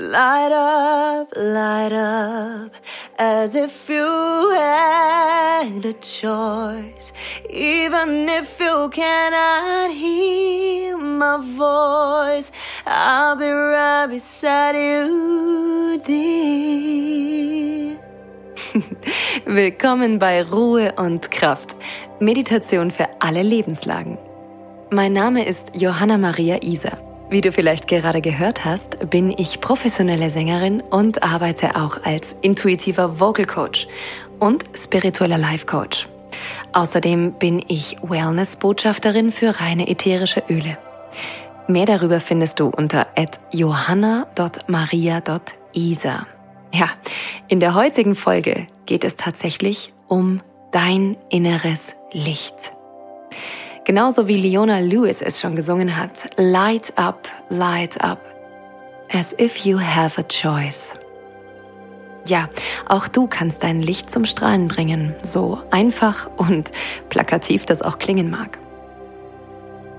Light up, light up, as if you had a choice. Even if you cannot hear my voice, I'll be right beside you, dear. Willkommen bei Ruhe und Kraft. Meditation für alle Lebenslagen. Mein Name ist Johanna Maria Isa. Wie du vielleicht gerade gehört hast, bin ich professionelle Sängerin und arbeite auch als intuitiver Vocal Coach und spiritueller Life Coach. Außerdem bin ich Wellness-Botschafterin für reine ätherische Öle. Mehr darüber findest du unter johanna.maria.isa. Ja, in der heutigen Folge geht es tatsächlich um dein inneres Licht. Genauso wie Leona Lewis es schon gesungen hat. Light up, light up. As if you have a choice. Ja, auch du kannst dein Licht zum Strahlen bringen, so einfach und plakativ das auch klingen mag.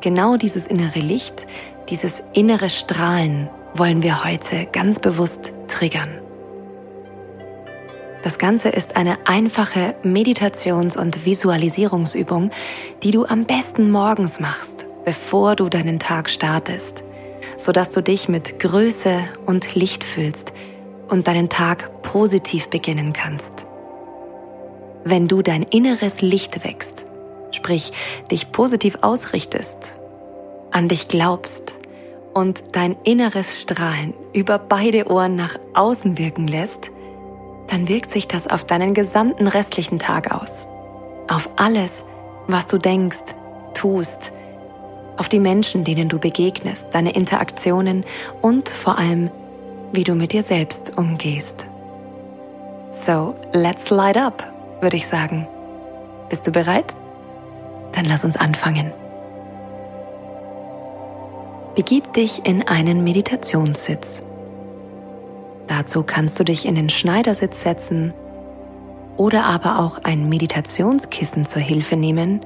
Genau dieses innere Licht, dieses innere Strahlen wollen wir heute ganz bewusst triggern. Das Ganze ist eine einfache Meditations- und Visualisierungsübung, die du am besten morgens machst, bevor du deinen Tag startest, sodass du dich mit Größe und Licht fühlst und deinen Tag positiv beginnen kannst. Wenn du dein inneres Licht wächst, sprich dich positiv ausrichtest, an dich glaubst und dein inneres Strahlen über beide Ohren nach außen wirken lässt, dann wirkt sich das auf deinen gesamten restlichen Tag aus. Auf alles, was du denkst, tust, auf die Menschen, denen du begegnest, deine Interaktionen und vor allem, wie du mit dir selbst umgehst. So, let's light up, würde ich sagen. Bist du bereit? Dann lass uns anfangen. Begib dich in einen Meditationssitz. Dazu kannst du dich in den Schneidersitz setzen oder aber auch ein Meditationskissen zur Hilfe nehmen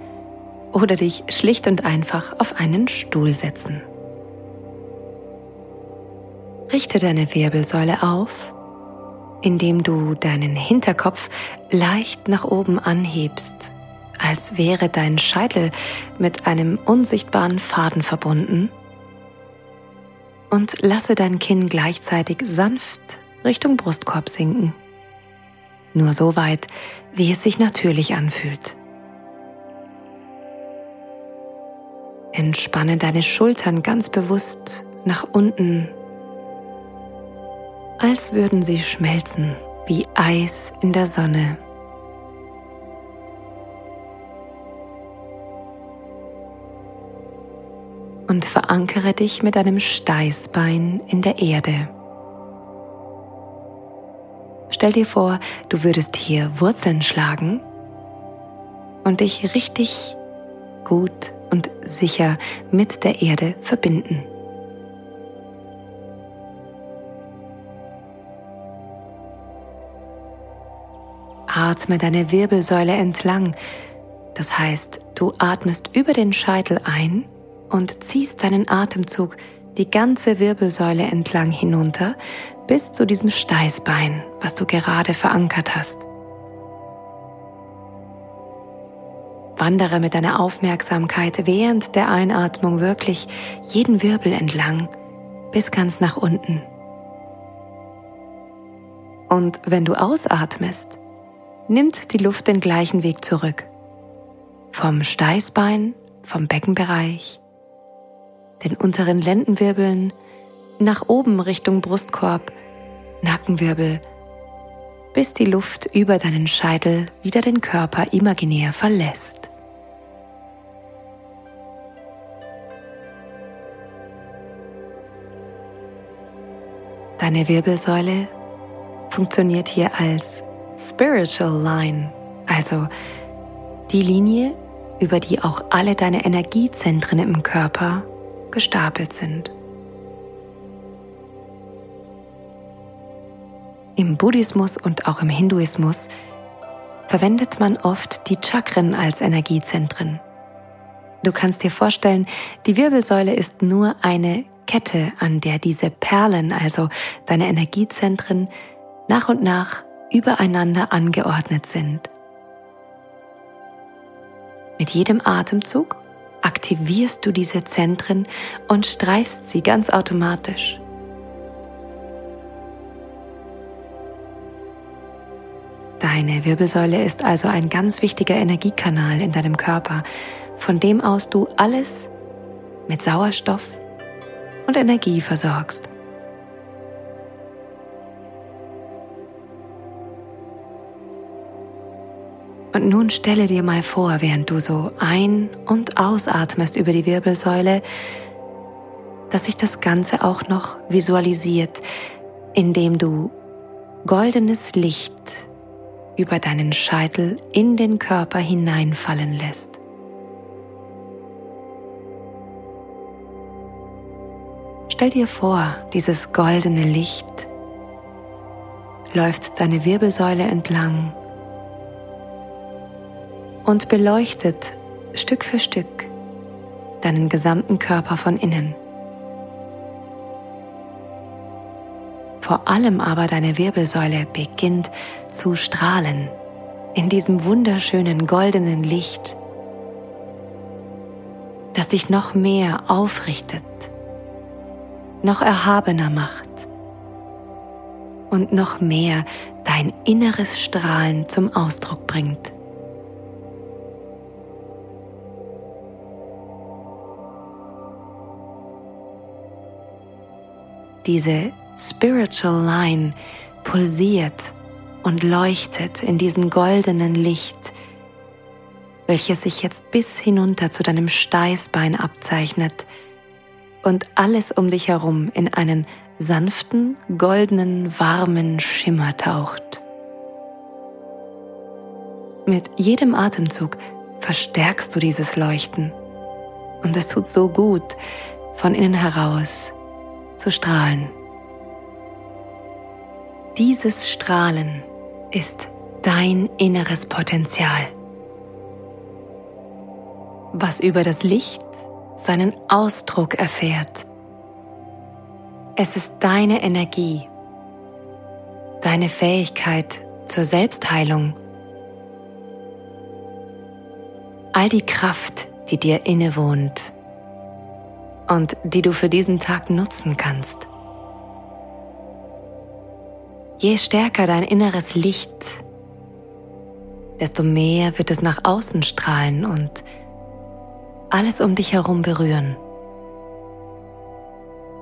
oder dich schlicht und einfach auf einen Stuhl setzen. Richte deine Wirbelsäule auf, indem du deinen Hinterkopf leicht nach oben anhebst, als wäre dein Scheitel mit einem unsichtbaren Faden verbunden und lasse dein Kinn gleichzeitig sanft Richtung Brustkorb sinken. Nur so weit, wie es sich natürlich anfühlt. Entspanne deine Schultern ganz bewusst nach unten, als würden sie schmelzen wie Eis in der Sonne. Und verankere dich mit einem Steißbein in der Erde. Stell dir vor, du würdest hier Wurzeln schlagen und dich richtig gut und sicher mit der Erde verbinden. Atme deine Wirbelsäule entlang. Das heißt, du atmest über den Scheitel ein und ziehst deinen Atemzug die ganze Wirbelsäule entlang hinunter bis zu diesem Steißbein, was du gerade verankert hast. Wandere mit deiner Aufmerksamkeit während der Einatmung wirklich jeden Wirbel entlang bis ganz nach unten. Und wenn du ausatmest, nimmt die Luft den gleichen Weg zurück. Vom Steißbein, vom Beckenbereich, den unteren Lendenwirbeln, nach oben Richtung Brustkorb, Nackenwirbel, bis die Luft über deinen Scheitel wieder den Körper imaginär verlässt. Deine Wirbelsäule funktioniert hier als Spiritual Line, also die Linie, über die auch alle deine Energiezentren im Körper gestapelt sind. Im Buddhismus und auch im Hinduismus verwendet man oft die Chakren als Energiezentren. Du kannst dir vorstellen, die Wirbelsäule ist nur eine Kette, an der diese Perlen, also deine Energiezentren, nach und nach übereinander angeordnet sind. Mit jedem Atemzug aktivierst du diese Zentren und streifst sie ganz automatisch. Deine Wirbelsäule ist also ein ganz wichtiger Energiekanal in deinem Körper, von dem aus du alles mit Sauerstoff und Energie versorgst. Und nun stelle dir mal vor, während du so ein- und ausatmest über die Wirbelsäule, dass sich das Ganze auch noch visualisiert, indem du goldenes Licht über deinen Scheitel in den Körper hineinfallen lässt. Stell dir vor, dieses goldene Licht läuft deine Wirbelsäule entlang und beleuchtet Stück für Stück deinen gesamten Körper von innen. Vor allem aber deine Wirbelsäule beginnt zu strahlen in diesem wunderschönen goldenen Licht, das dich noch mehr aufrichtet, noch erhabener macht und noch mehr dein inneres Strahlen zum Ausdruck bringt. Diese Spiritual Line pulsiert und leuchtet in diesem goldenen Licht, welches sich jetzt bis hinunter zu deinem Steißbein abzeichnet und alles um dich herum in einen sanften, goldenen, warmen Schimmer taucht. Mit jedem Atemzug verstärkst du dieses Leuchten und es tut so gut, von innen heraus zu strahlen. Dieses Strahlen ist dein inneres Potenzial, was über das Licht seinen Ausdruck erfährt. Es ist deine Energie, deine Fähigkeit zur Selbstheilung, all die Kraft, die dir innewohnt und die du für diesen Tag nutzen kannst. Je stärker dein inneres Licht, desto mehr wird es nach außen strahlen und alles um dich herum berühren.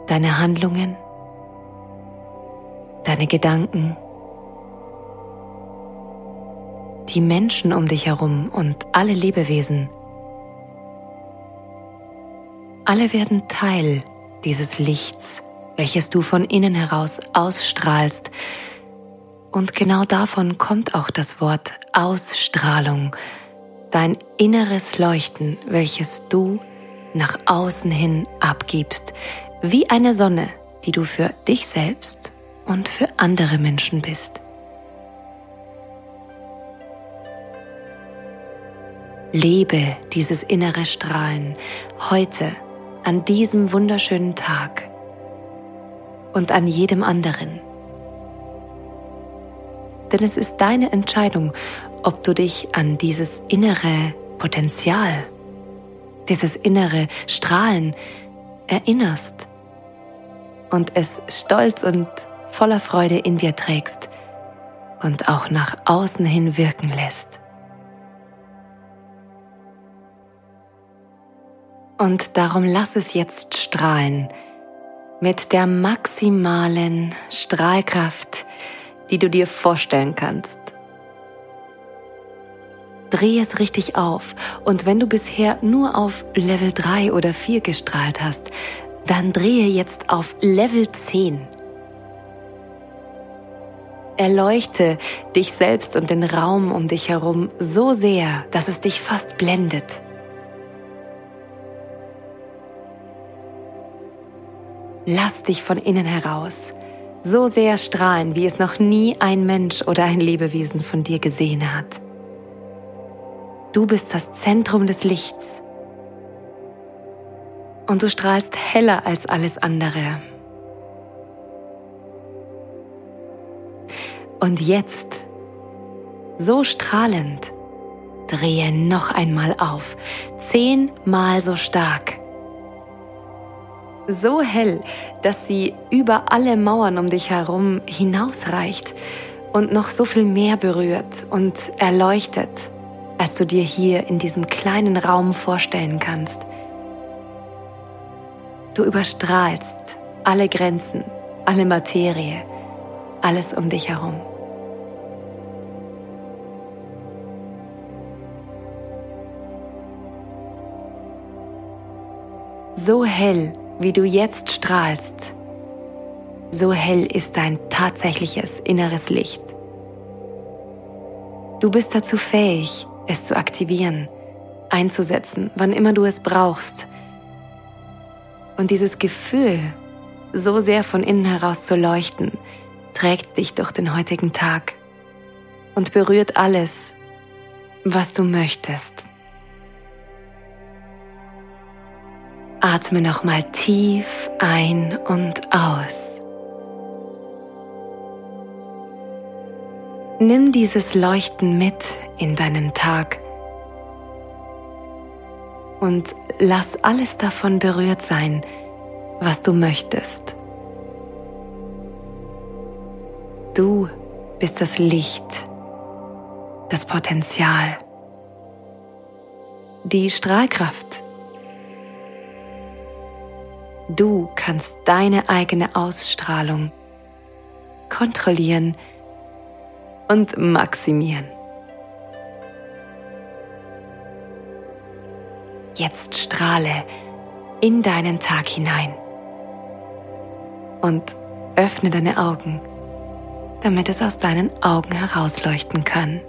Deine Handlungen, deine Gedanken, die Menschen um dich herum und alle Lebewesen. Alle werden Teil dieses Lichts, welches du von innen heraus ausstrahlst, und genau davon kommt auch das Wort Ausstrahlung, dein inneres Leuchten, welches du nach außen hin abgibst, wie eine Sonne, die du für dich selbst und für andere Menschen bist. Lebe dieses innere Strahlen heute, an diesem wunderschönen Tag und an jedem anderen denn es ist deine Entscheidung, ob du dich an dieses innere Potenzial, dieses innere Strahlen erinnerst und es stolz und voller Freude in dir trägst und auch nach außen hin wirken lässt. Und darum lass es jetzt strahlen mit der maximalen Strahlkraft, die du dir vorstellen kannst. Dreh es richtig auf und wenn du bisher nur auf Level 3 oder 4 gestrahlt hast, dann drehe jetzt auf Level 10. Erleuchte dich selbst und den Raum um dich herum so sehr, dass es dich fast blendet. Lass dich von innen heraus so sehr strahlen, wie es noch nie ein Mensch oder ein Lebewesen von dir gesehen hat. Du bist das Zentrum des Lichts. Und du strahlst heller als alles andere. Und jetzt, so strahlend, drehe noch einmal auf, zehnmal so stark. So hell, dass sie über alle Mauern um dich herum hinausreicht und noch so viel mehr berührt und erleuchtet, als du dir hier in diesem kleinen Raum vorstellen kannst. Du überstrahlst alle Grenzen, alle Materie, alles um dich herum. So hell, wie du jetzt strahlst, so hell ist dein tatsächliches inneres Licht. Du bist dazu fähig, es zu aktivieren, einzusetzen, wann immer du es brauchst. Und dieses Gefühl, so sehr von innen heraus zu leuchten, trägt dich durch den heutigen Tag und berührt alles, was du möchtest. Atme nochmal tief ein und aus. Nimm dieses Leuchten mit in deinen Tag und lass alles davon berührt sein, was du möchtest. Du bist das Licht, das Potenzial, die Strahlkraft Du kannst deine eigene Ausstrahlung kontrollieren und maximieren. Jetzt strahle in deinen Tag hinein und öffne deine Augen, damit es aus deinen Augen herausleuchten kann.